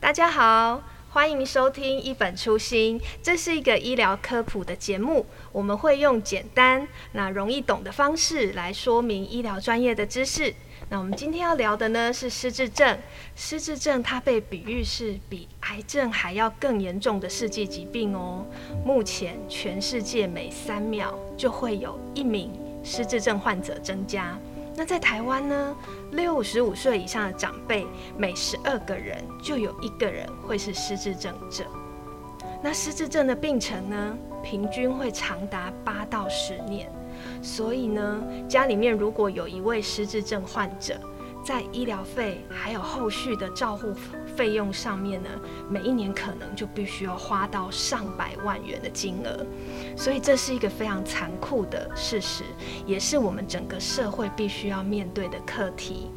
大家好，欢迎收听《一本初心》，这是一个医疗科普的节目。我们会用简单、那容易懂的方式来说明医疗专业的知识。那我们今天要聊的呢是失智症。失智症它被比喻是比癌症还要更严重的世界疾病哦。目前全世界每三秒就会有一名失智症患者增加。那在台湾呢，六十五岁以上的长辈，每十二个人就有一个人会是失智症者。那失智症的病程呢，平均会长达八到十年。所以呢，家里面如果有一位失智症患者，在医疗费还有后续的照护费用上面呢，每一年可能就必须要花到上百万元的金额，所以这是一个非常残酷的事实，也是我们整个社会必须要面对的课题。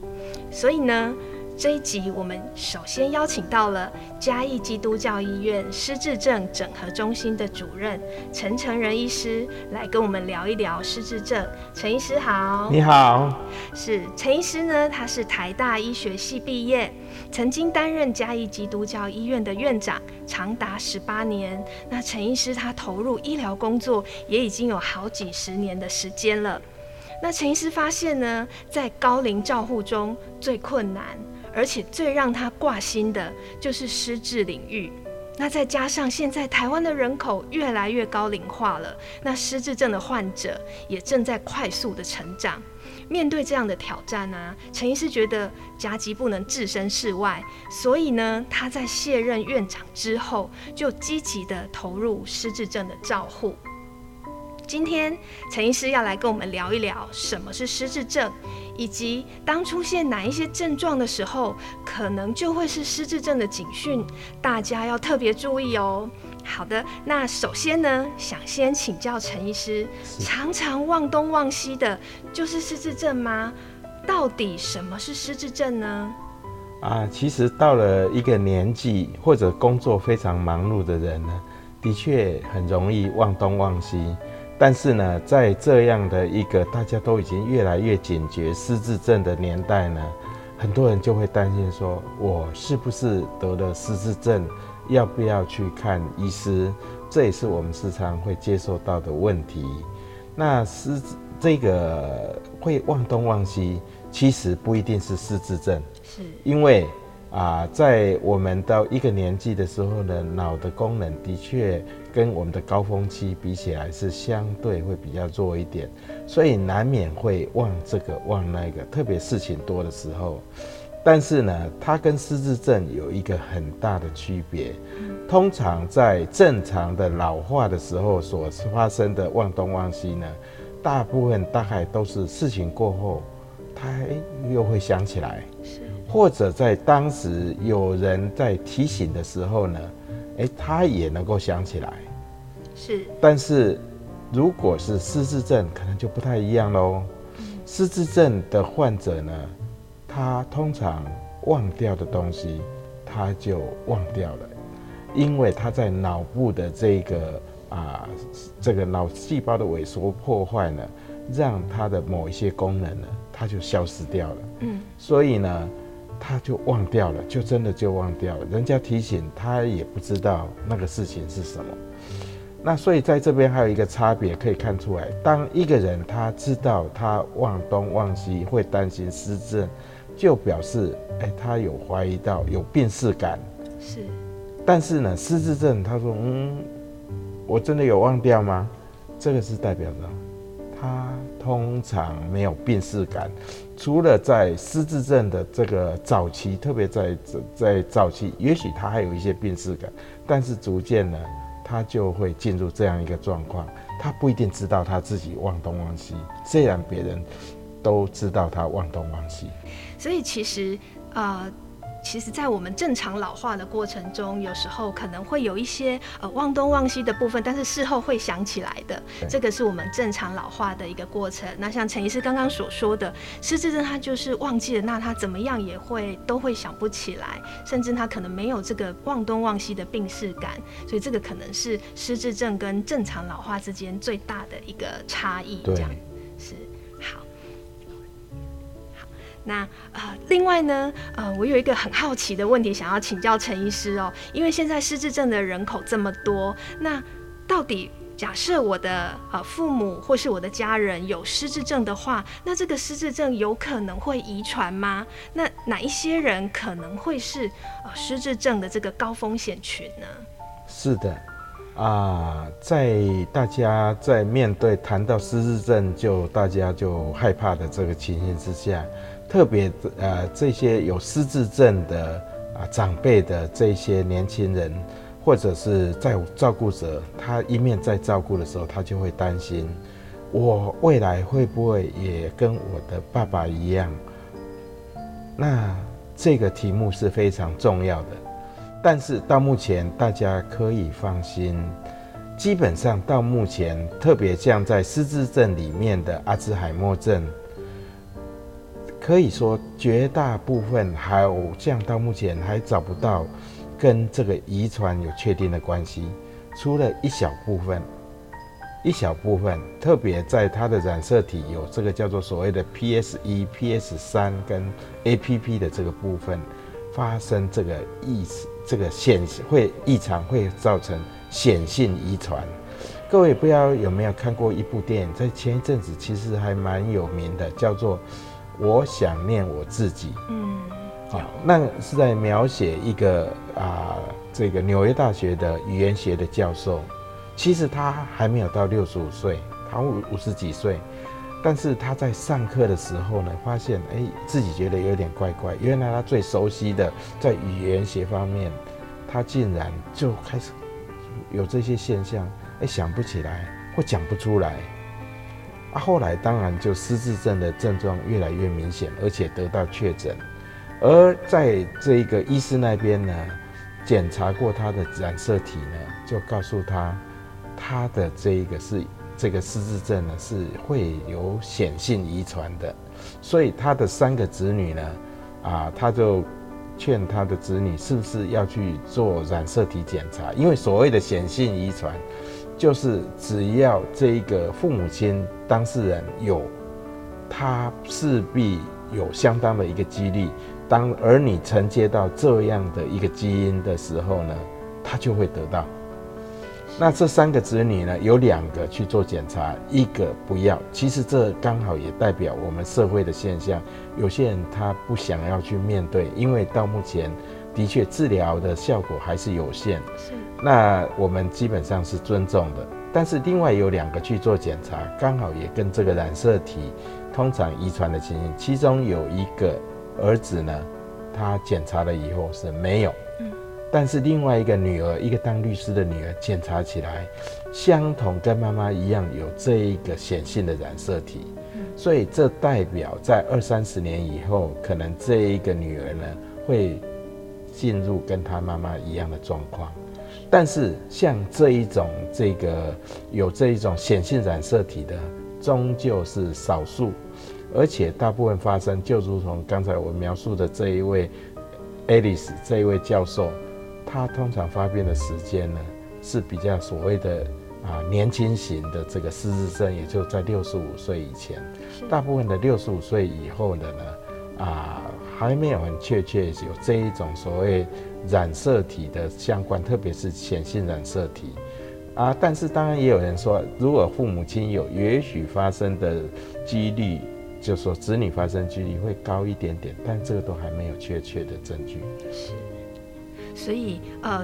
所以呢，这一集我们首先邀请到了嘉义基督教医院失智症整合中心的主任陈成仁医师来跟我们聊一聊失智症。陈医师好，你好，是陈医师呢，他是台大医学系毕业，曾经担任嘉义基督教医院的院长长达十八年。那陈医师他投入医疗工作也已经有好几十年的时间了。那陈医师发现呢，在高龄照护中最困难。而且最让他挂心的就是失智领域，那再加上现在台湾的人口越来越高龄化了，那失智症的患者也正在快速的成长。面对这样的挑战呢、陈医师觉得家急不能置身事外，所以呢，他在卸任院长之后，就积极的投入失智症的照护。今天陈医师要来跟我们聊一聊什么是失智症，以及当出现哪一些症状的时候，可能就会是失智症的警讯，大家要特别注意哦。好的，那首先呢，想先请教陈医师，常常忘东忘西的，就是失智症吗？到底什么是失智症呢？啊，其实到了一个年纪或者工作非常忙碌的人呢，的确很容易忘东忘西。但是呢，在这样的一个大家都已经越来越警觉失智症的年代呢，很多人就会担心说，我是不是得了失智症？要不要去看医师？这也是我们时常会接受到的问题。那失这个会忘东忘西，其实不一定是失智症，是因为。啊，在我们到一个年纪的时候呢，脑的功能的确跟我们的高峰期比起来是相对会比较弱一点，所以难免会忘这个忘那个，特别事情多的时候。但是呢，它跟失智症有一个很大的区别。通常在正常的老化的时候所发生的忘东忘西呢，大部分大概都是事情过后，他又会想起来。或者在当时有人在提醒的时候呢，诶，他也能够想起来。是。但是，如果是失智症，可能就不太一样喽。失智症的患者呢，他通常忘掉的东西，他就忘掉了，因为他在脑部的这个啊，这个脑细胞的萎缩破坏呢，让他的某一些功能呢，他就消失掉了。嗯。所以呢。他就忘掉了，就真的就忘掉了。人家提醒他也不知道那个事情是什么。那所以在这边还有一个差别可以看出来：当一个人他知道他忘东忘西，会担心失智，就表示哎，他有怀疑到有病识感。是。但是呢，失智症他说嗯，我真的有忘掉吗？这个是代表着他。通常没有病识感，除了在失智症的这个早期，特别在在早期，也许他还有一些病识感，但是逐渐呢，他就会进入这样一个状况，他不一定知道他自己忘东忘西，虽然别人都知道他忘东忘西。所以其实，啊，其实，在我们正常老化的过程中，有时候可能会有一些呃忘东忘西的部分，但是事后会想起来的，这个是我们正常老化的一个过程。那像陈医师刚刚所说的，失智症他就是忘记了，那他怎么样也会都会想不起来，甚至他可能没有这个忘东忘西的病逝感，所以这个可能是失智症跟正常老化之间最大的一个差异。这样。那呃，另外呢，呃，我有一个很好奇的问题想要请教陈医师哦，因为现在失智症的人口这么多，那到底假设我的呃父母或是我的家人有失智症的话，那这个失智症有可能会遗传吗？那哪一些人可能会是呃失智症的这个高风险群呢？是的，啊，在大家在面对谈到失智症就大家就害怕的这个情形之下。特别呃，这些有失智症的啊长辈的这些年轻人，或者是在照顾者，他一面在照顾的时候，他就会担心，我未来会不会也跟我的爸爸一样？那这个题目是非常重要的。但是到目前，大家可以放心，基本上到目前，特别像在失智症里面的阿兹海默症。可以说，绝大部分还有像到目前还找不到跟这个遗传有确定的关系，除了一小部分，一小部分，特别在它的染色体有这个叫做所谓的 PS 一、PS 三跟 APP 的这个部分发生这个异这个显会异常，会造成显性遗传。各位不知道有没有看过一部电影，在前一阵子其实还蛮有名的，叫做。我想念我自己。嗯，好，那是在描写一个啊、呃，这个纽约大学的语言学的教授。其实他还没有到六十五岁，他五五十几岁，但是他在上课的时候呢，发现哎，自己觉得有点怪怪。原来他最熟悉的在语言学方面，他竟然就开始有这些现象，哎，想不起来或讲不出来。啊，后来当然就失智症的症状越来越明显，而且得到确诊。而在这一个医师那边呢，检查过他的染色体呢，就告诉他，他的这一个是这个失智症呢是会有显性遗传的。所以他的三个子女呢，啊，他就劝他的子女是不是要去做染色体检查，因为所谓的显性遗传。就是只要这一个父母亲当事人有，他势必有相当的一个几率，当儿女承接到这样的一个基因的时候呢，他就会得到。那这三个子女呢，有两个去做检查，一个不要。其实这刚好也代表我们社会的现象，有些人他不想要去面对，因为到目前。的确，治疗的效果还是有限。是，那我们基本上是尊重的。但是另外有两个去做检查，刚好也跟这个染色体通常遗传的情形。其中有一个儿子呢，他检查了以后是没有。嗯。但是另外一个女儿，一个当律师的女儿，检查起来相同，跟妈妈一样有这一个显性的染色体。嗯。所以这代表在二三十年以后，可能这一个女儿呢会。进入跟他妈妈一样的状况，但是像这一种这个有这一种显性染色体的，终究是少数，而且大部分发生就如同刚才我描述的这一位 Alice 这一位教授，他通常发病的时间呢是比较所谓的啊年轻型的这个失智症，也就在六十五岁以前，大部分的六十五岁以后的呢啊。还没有很确切有这一种所谓染色体的相关，特别是显性染色体啊。但是当然也有人说，如果父母亲有，也许发生的几率，就说子女发生几率会高一点点，但这个都还没有确切的证据。是，所以呃，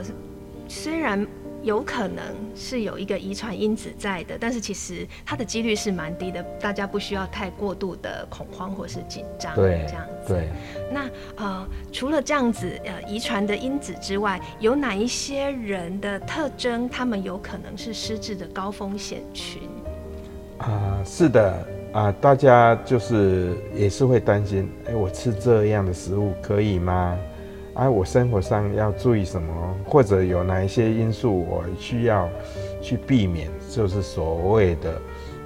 虽然。有可能是有一个遗传因子在的，但是其实它的几率是蛮低的，大家不需要太过度的恐慌或是紧张。对，这样子。对。那呃，除了这样子呃遗传的因子之外，有哪一些人的特征，他们有可能是失智的高风险群？啊、呃，是的啊、呃，大家就是也是会担心，哎，我吃这样的食物可以吗？啊，我生活上要注意什么，或者有哪一些因素我需要去避免，就是所谓的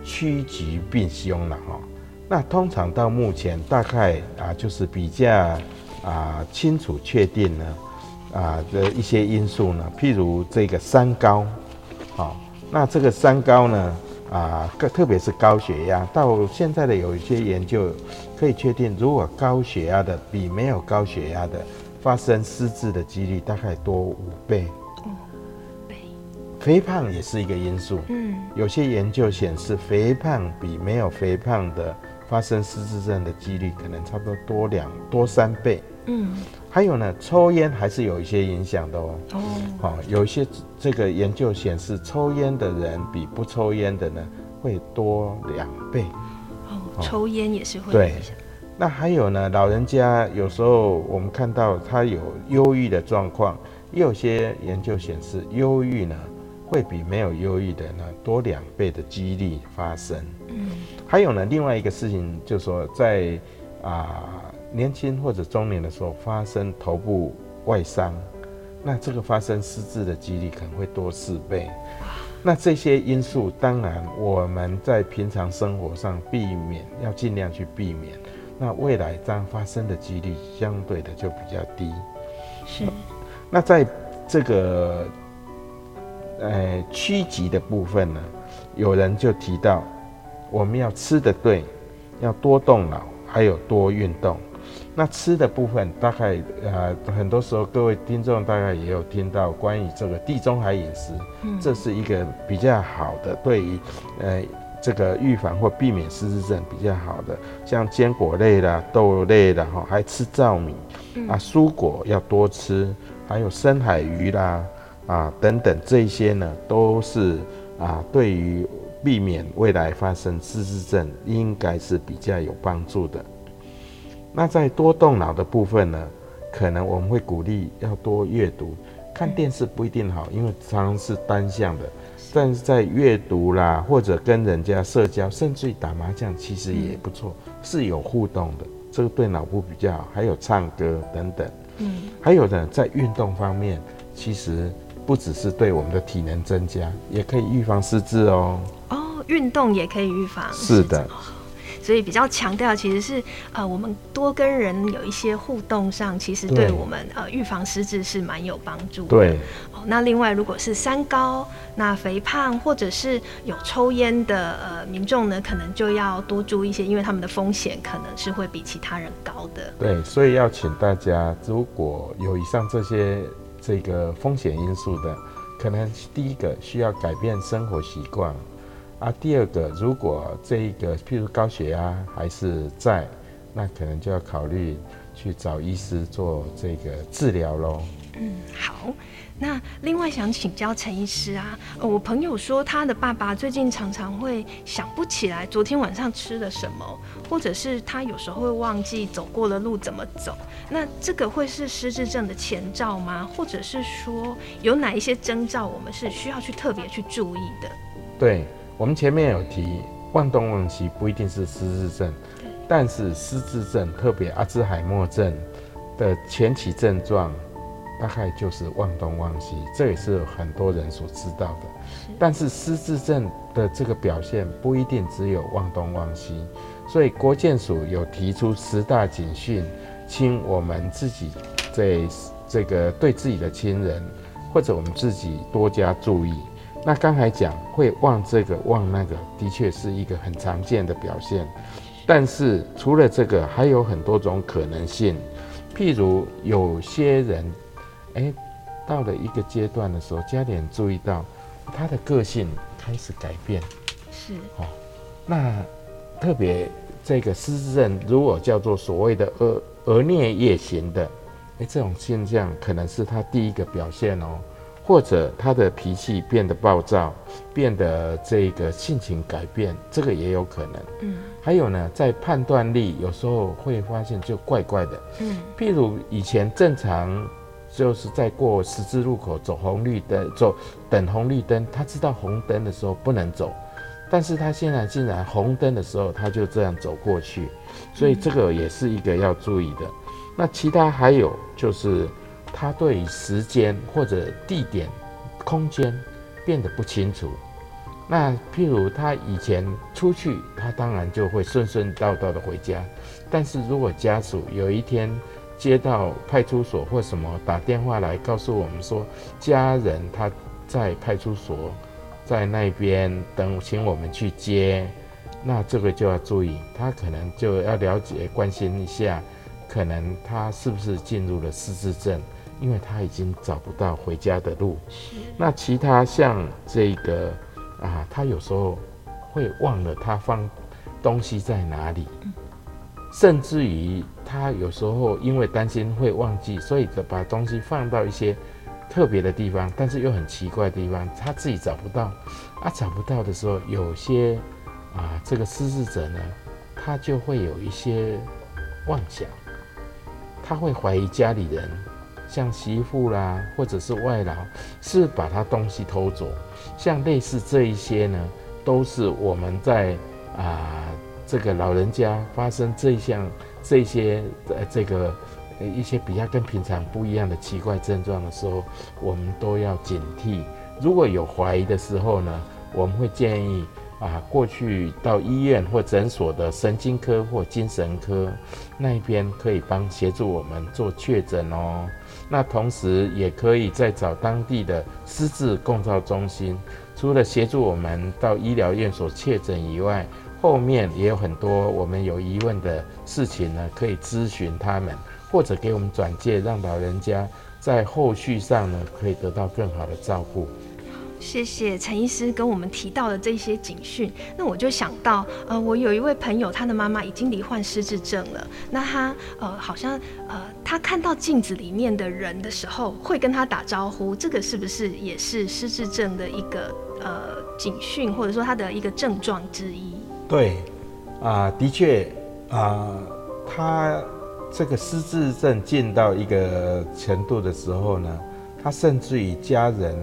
趋吉避凶了哈。那通常到目前大概啊，就是比较啊清楚确定呢啊的一些因素呢，譬如这个三高，好，那这个三高呢。啊，特别是高血压，到现在的有一些研究可以确定，如果高血压的比没有高血压的发生失智的几率大概多五倍。肥胖也是一个因素。嗯，有些研究显示，肥胖比没有肥胖的发生失智症的几率可能差不多多两多三倍。嗯。还有呢，抽烟还是有一些影响的哦。哦，好，有一些这个研究显示，抽烟的人比不抽烟的呢会多两倍。哦，抽烟也是会。对，那还有呢，老人家有时候我们看到他有忧郁的状况，也有些研究显示，忧郁呢会比没有忧郁的呢多两倍的几率发生。嗯，还有呢，另外一个事情就是说在啊。年轻或者中年的时候发生头部外伤，那这个发生失智的几率可能会多四倍。那这些因素，当然我们在平常生活上避免，要尽量去避免。那未来这样发生的几率相对的就比较低。是。那在这个呃趋吉的部分呢，有人就提到，我们要吃的对，要多动脑，还有多运动。那吃的部分，大概呃，很多时候各位听众大概也有听到关于这个地中海饮食，嗯，这是一个比较好的，对于呃这个预防或避免失智症比较好的，像坚果类啦、豆类的哈，还吃糙米，啊，蔬果要多吃，还有深海鱼啦啊等等这些呢，都是啊对于避免未来发生失智症应该是比较有帮助的。那在多动脑的部分呢，可能我们会鼓励要多阅读，看电视不一定好，因为常常是单向的。但是在阅读啦，或者跟人家社交，甚至于打麻将，其实也不错，是有互动的，这个对脑部比较好。还有唱歌等等，嗯，还有呢，在运动方面，其实不只是对我们的体能增加，也可以预防失智哦。哦，运动也可以预防。是的。所以比较强调，其实是呃，我们多跟人有一些互动上，其实对我们呃预防失智是蛮有帮助的。对。哦，那另外如果是三高，那肥胖或者是有抽烟的呃民众呢，可能就要多注意一些，因为他们的风险可能是会比其他人高的。对，所以要请大家，如果有以上这些这个风险因素的，可能第一个需要改变生活习惯。啊，第二个，如果这一个譬如高血压还是在，那可能就要考虑去找医师做这个治疗喽。嗯，好。那另外想请教陈医师啊，我朋友说他的爸爸最近常常会想不起来昨天晚上吃了什么，或者是他有时候会忘记走过的路怎么走。那这个会是失智症的前兆吗？或者是说有哪一些征兆我们是需要去特别去注意的？对。我们前面有提，忘东忘西不一定是失智症，但是失智症，特别阿兹海默症的前期症状，大概就是忘东忘西，这也是很多人所知道的。但是失智症的这个表现不一定只有忘东忘西，所以国建署有提出十大警讯，请我们自己在这个对自己的亲人或者我们自己多加注意。那刚才讲会忘这个忘那个，的确是一个很常见的表现。但是除了这个，还有很多种可能性。譬如有些人，哎，到了一个阶段的时候，家里人注意到他的个性开始改变。是哦。那特别这个失智症，如果叫做所谓的额额颞叶型的，哎，这种现象可能是他第一个表现哦。或者他的脾气变得暴躁，变得这个性情改变，这个也有可能。嗯，还有呢，在判断力有时候会发现就怪怪的。嗯，譬如以前正常就是在过十字路口走红绿灯，走等红绿灯，他知道红灯的时候不能走，但是他现在竟然红灯的时候他就这样走过去，所以这个也是一个要注意的。那其他还有就是，他对时间或者地点、空间变得不清楚。那譬如他以前出去，他当然就会顺顺道道的回家。但是如果家属有一天接到派出所或什么打电话来告诉我们说，家人他在派出所，在那边等，请我们去接，那这个就要注意，他可能就要了解、关心一下。可能他是不是进入了失智症？因为他已经找不到回家的路。那其他像这个啊，他有时候会忘了他放东西在哪里，甚至于他有时候因为担心会忘记，所以把东西放到一些特别的地方，但是又很奇怪的地方，他自己找不到。啊，找不到的时候，有些啊，这个失智者呢，他就会有一些妄想。他会怀疑家里人，像媳妇啦，或者是外劳，是把他东西偷走。像类似这一些呢，都是我们在啊、这个老人家发生这一项这些呃这个一些比较跟平常不一样的奇怪症状的时候，我们都要警惕。如果有怀疑的时候呢，我们会建议。啊，过去到医院或诊所的神经科或精神科那边可以帮协助我们做确诊哦。那同时也可以再找当地的失智共照中心，除了协助我们到医疗院所确诊以外，后面也有很多我们有疑问的事情呢，可以咨询他们，或者给我们转介，让老人家在后续上呢可以得到更好的照顾。谢谢陈医师跟我们提到的这些警讯，那我就想到，呃，我有一位朋友，他的妈妈已经罹患失智症了。那他，呃，好像，呃，他看到镜子里面的人的时候，会跟他打招呼，这个是不是也是失智症的一个呃警讯，或者说他的一个症状之一？对，啊、的确，啊、他这个失智症进到一个程度的时候呢，他甚至于家人。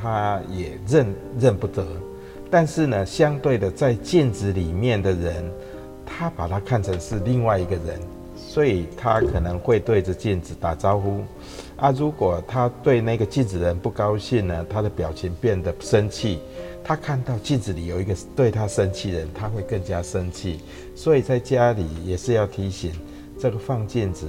他也认认不得，但是呢，相对的，在镜子里面的人，他把他看成是另外一个人，所以他可能会对着镜子打招呼。啊，如果他对那个镜子人不高兴呢，他的表情变得生气。他看到镜子里有一个对他生气的人，他会更加生气。所以在家里也是要提醒，这个放镜子，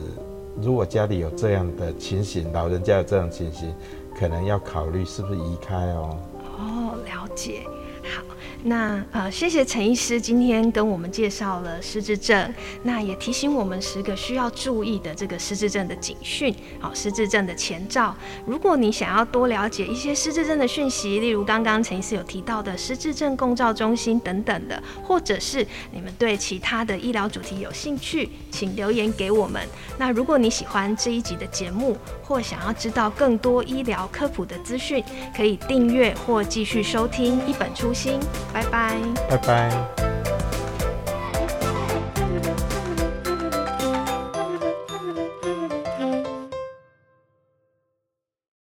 如果家里有这样的情形，老人家有这样情形。可能要考虑是不是移开哦。哦，了解。好，那呃，谢谢陈医师今天跟我们介绍了失智症，那也提醒我们十个需要注意的这个失智症的警讯，好，失智症的前兆。如果你想要多了解一些失智症的讯息，例如刚刚陈医师有提到的失智症共照中心等等的，或者是你们对其他的医疗主题有兴趣，请留言给我们。那如果你喜欢这一集的节目，或想要知道更多医疗科普的资讯，可以订阅或继续收听一本初心。拜拜，拜拜。